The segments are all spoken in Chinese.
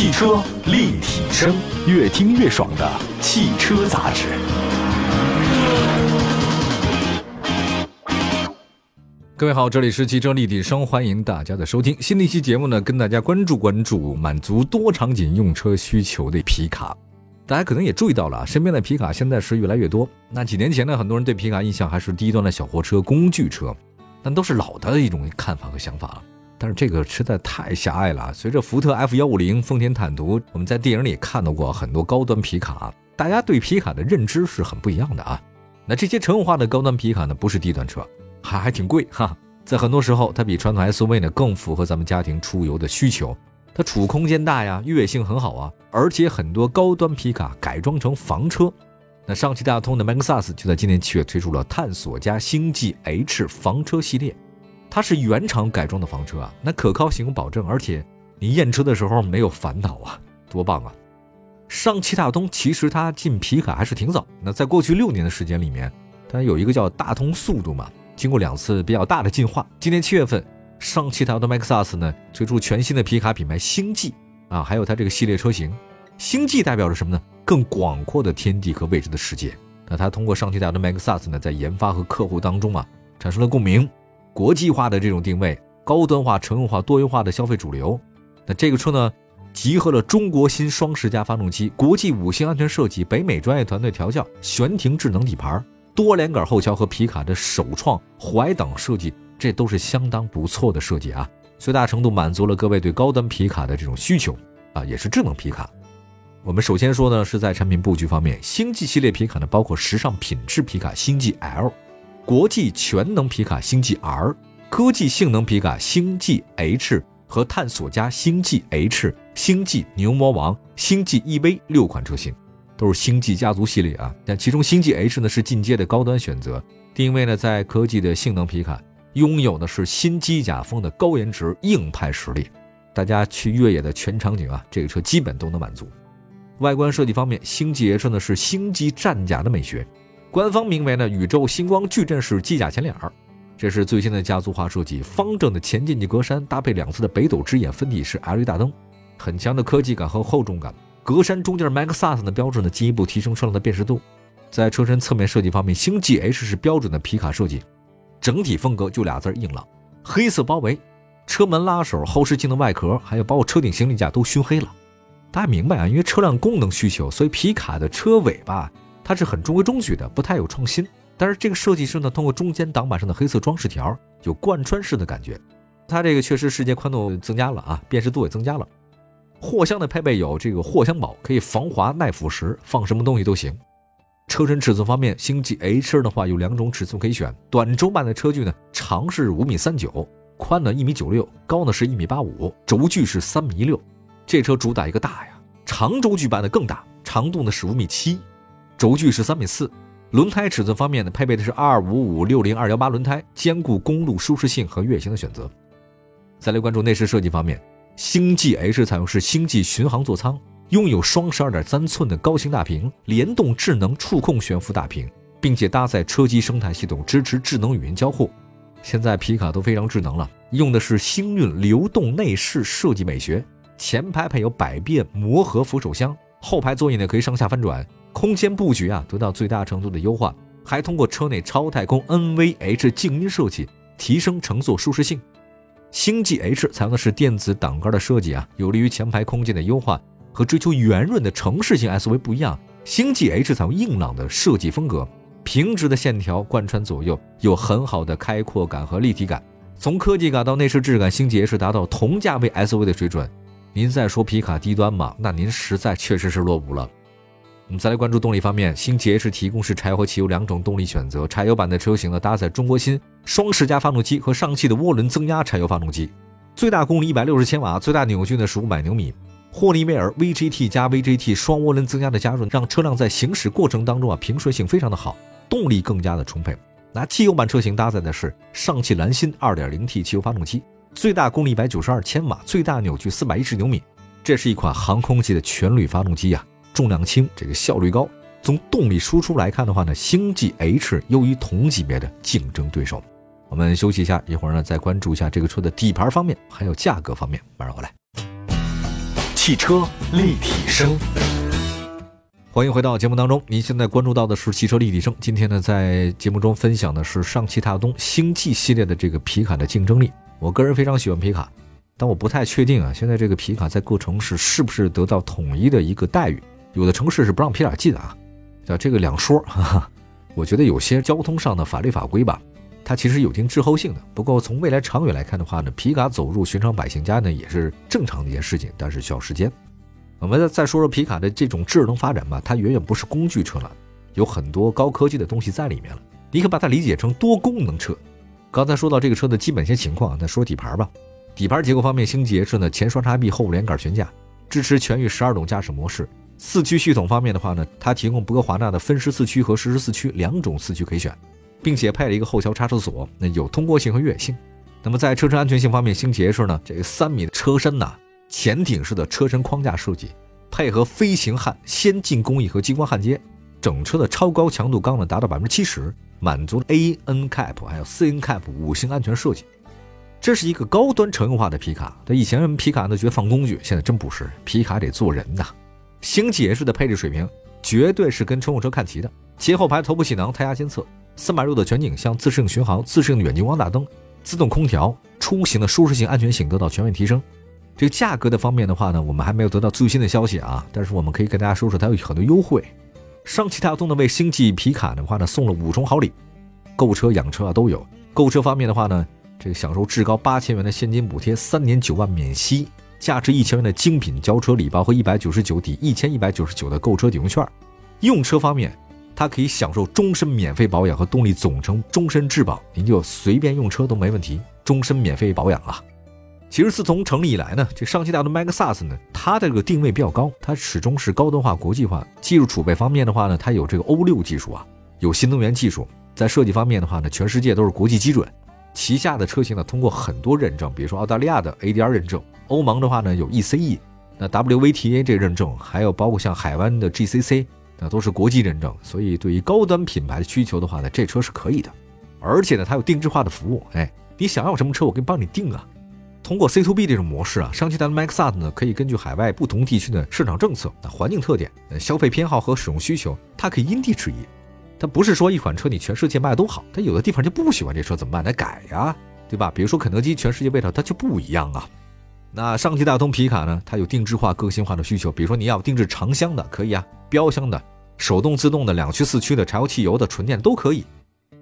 汽车立体声，越听越爽的汽车杂志。各位好，这里是汽车立体声，欢迎大家的收听。新的一期节目呢，跟大家关注关注满足多场景用车需求的皮卡。大家可能也注意到了，身边的皮卡现在是越来越多。那几年前呢，很多人对皮卡印象还是低端的小货车、工具车，但都是老的一种看法和想法了。但是这个实在太狭隘了。随着福特 F 幺五零、丰田坦途，我们在电影里看到过很多高端皮卡，大家对皮卡的认知是很不一样的啊。那这些乘用化的高端皮卡呢，不是低端车。还还挺贵哈，在很多时候，它比传统 SUV 呢更符合咱们家庭出游的需求。它储物空间大呀，越野性很好啊，而且很多高端皮卡改装成房车。那上汽大通的 MAXUS 就在今年七月推出了探索家星际 H 房车系列，它是原厂改装的房车啊，那可靠性有保证，而且你验车的时候没有烦恼啊，多棒啊！上汽大通其实它进皮卡还是挺早，那在过去六年的时间里面，它有一个叫大通速度嘛。经过两次比较大的进化，今年七月份，上汽大通 MAXUS 呢推出全新的皮卡品牌星际啊，还有它这个系列车型，星际代表着什么呢？更广阔的天地和未知的世界。那它通过上汽大通 MAXUS 呢，在研发和客户当中啊，产生了共鸣，国际化的这种定位，高端化、乘用化、多元化的消费主流。那这个车呢，集合了中国新双十佳发动机、国际五星安全设计、北美专业团队调教、悬停智能底盘。多连杆后桥和皮卡的首创怀挡设计，这都是相当不错的设计啊！最大程度满足了各位对高端皮卡的这种需求啊，也是智能皮卡。我们首先说呢，是在产品布局方面，星际系列皮卡呢，包括时尚品质皮卡星际 L，国际全能皮卡星际 R，科技性能皮卡星际 H 和探索家星际 H、星际牛魔王、星际 EV 六款车型。都是星际家族系列啊，但其中星际 H 呢是进阶的高端选择，定位呢在科技的性能皮卡，拥有的是新机甲风的高颜值硬派实力。大家去越野的全场景啊，这个车基本都能满足。外观设计方面，星际 H 呢是星际战甲的美学，官方名为呢宇宙星光矩阵式机甲前脸儿，这是最新的家族化设计，方正的前进气格栅搭配两侧的北斗之眼分体式 LED 大灯，很强的科技感和厚重感。格栅中间 MAXUS 的标志呢，进一步提升车辆的辨识度。在车身侧面设计方面，星际 H 是标准的皮卡设计，整体风格就俩字硬朗。黑色包围，车门拉手、后视镜的外壳，还有包括车顶行李架都熏黑了。大家明白啊？因为车辆功能需求，所以皮卡的车尾巴它是很中规中矩的，不太有创新。但是这个设计师呢，通过中间挡板上的黑色装饰条，有贯穿式的感觉。它这个确实视界宽度增加了啊，辨识度也增加了。货箱的配备有这个货箱宝，可以防滑耐腐蚀，放什么东西都行。车身尺寸方面，星际 H 的话有两种尺寸可以选，短轴版的车距呢，长是五米三九，宽呢一米九六，高呢是一米八五，轴距是三米一六。这车主打一个大呀，长轴距版的更大，长度呢是五米七，轴距是三米四。轮胎尺寸方面呢，配备的是二五五六零二幺八轮胎，兼顾公路舒适性和越野性的选择。再来关注内饰设计方面。星际 H 采用是星际巡航座舱，拥有双十二点三寸的高清大屏、联动智能触控悬浮大屏，并且搭载车机生态系统，支持智能语音交互。现在皮卡都非常智能了，用的是星运流动内饰设计美学。前排配有百变魔盒扶手箱，后排座椅呢可以上下翻转，空间布局啊得到最大程度的优化，还通过车内超太空 NVH 静音设计，提升乘坐舒适性。星际 H 采用的是电子挡杆的设计啊，有利于前排空间的优化。和追求圆润的城市型 SUV 不一样，星际 H 采用硬朗的设计风格，平直的线条贯穿左右，有很好的开阔感和立体感。从科技感到内饰质感，星际 H 达到同价位 SUV 的水准。您再说皮卡低端嘛，那您实在确实是落伍了。我们再来关注动力方面，星际 H 提供是柴油和汽油两种动力选择。柴油版的车型呢，搭载中国新双十佳发动机和上汽的涡轮增压柴油发动机，最大功率一百六十千瓦，最大扭矩呢是五百牛米。霍尼韦尔 VGT 加 VGT 双涡轮增压的加入，让车辆在行驶过程当中啊平顺性非常的好，动力更加的充沛。那汽油版车型搭载的是上汽蓝芯 2.0T 汽油发动机，最大功率一百九十二千瓦，最大扭矩四百一十牛米。这是一款航空级的全铝发动机呀。重量轻，这个效率高。从动力输出来看的话呢，星际 H 优于同级别的竞争对手。我们休息一下，一会儿呢再关注一下这个车的底盘方面，还有价格方面。马上回来。汽车立体声，欢迎回到节目当中。您现在关注到的是汽车立体声。今天呢，在节目中分享的是上汽大通星际系列的这个皮卡的竞争力。我个人非常喜欢皮卡，但我不太确定啊，现在这个皮卡在各城市是不是得到统一的一个待遇？有的城市是不让皮卡进啊，叫这个两说。哈哈。我觉得有些交通上的法律法规吧。它其实有一定滞后性的，不过从未来长远来看的话呢，皮卡走入寻常百姓家呢也是正常的一件事情，但是需要时间。我们再再说说皮卡的这种智能发展吧，它远远不是工具车了，有很多高科技的东西在里面了。你可把它理解成多功能车。刚才说到这个车的基本些情况，那说底盘吧。底盘结构方面，星际 H 呢前双叉臂后连杆悬架，支持全域十二种驾驶模式。四驱系统方面的话呢，它提供博格华纳的分时四驱和实时四驱两种四驱可以选。并且配了一个后桥差速锁，那有通过性和越野性。那么在车身安全性方面，星捷是呢，这个三米的车身呐，潜艇式的车身框架设计，配合飞行焊先进工艺和激光焊接，整车的超高强度钢呢达到百分之七十，满足 A N CAP 还有 C N CAP 五星安全设计。这是一个高端乘用化的皮卡。那以前皮卡呢觉得放工具，现在真不是，皮卡得做人呐。星捷式的配置水平绝对是跟乘用车看齐的，前后排头部气囊、胎压监测。三百六的全景像自适应巡航、自适应远近光大灯、自动空调，出行的舒适性、安全性得到全面提升。这个价格的方面的话呢，我们还没有得到最新的消息啊，但是我们可以跟大家说说它有很多优惠。上汽大通呢为星际皮卡的话呢送了五重好礼，购车养车啊都有。购车方面的话呢，这个享受至高八千元的现金补贴，三年九万免息，价值一千元的精品交车礼包和一百九十九抵一千一百九十九的购车抵用券。用车方面。它可以享受终身免费保养和动力总成终身质保，您就随便用车都没问题，终身免费保养啊。其实自从成立以来呢，这上汽大众 MAXUS 呢，它的这个定位比较高，它始终是高端化、国际化。技术储备方面的话呢，它有这个欧六技术啊，有新能源技术。在设计方面的话呢，全世界都是国际基准。旗下的车型呢，通过很多认证，比如说澳大利亚的 ADR 认证，欧盟的话呢有 ECE，那 WVTA 这认证，还有包括像海湾的 GCC。那都是国际认证，所以对于高端品牌的需求的话呢，这车是可以的。而且呢，它有定制化的服务，哎，你想要什么车，我可以帮你定啊。通过 C to B 这种模式啊，上汽大通 MAXUS 呢，可以根据海外不同地区的市场政策、环境特点、呃消费偏好和使用需求，它可以因地制宜。它不是说一款车你全世界卖都好，它有的地方就不喜欢这车怎么办？得改呀，对吧？比如说肯德基，全世界味道它就不一样啊。那上汽大通皮卡呢，它有定制化、个性化的需求，比如说你要定制长箱的，可以啊，标箱的。手动自动的两驱四驱的柴油汽油的纯电都可以。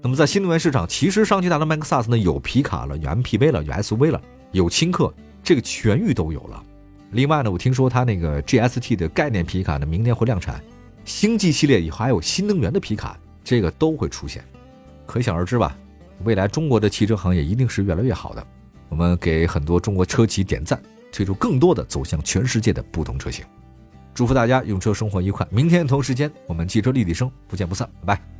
那么在新能源市场，其实上汽大通 MAXUS 呢有皮卡了，有 MPV 了，有 SUV 了，有轻客，这个全域都有了。另外呢，我听说它那个 GST 的概念皮卡呢，明年会量产。星际系列以后还有新能源的皮卡，这个都会出现。可想而知吧，未来中国的汽车行业一定是越来越好的。我们给很多中国车企点赞，推出更多的走向全世界的不同车型。祝福大家用车生活愉快。明天同时间，我们汽车立体声不见不散，拜拜。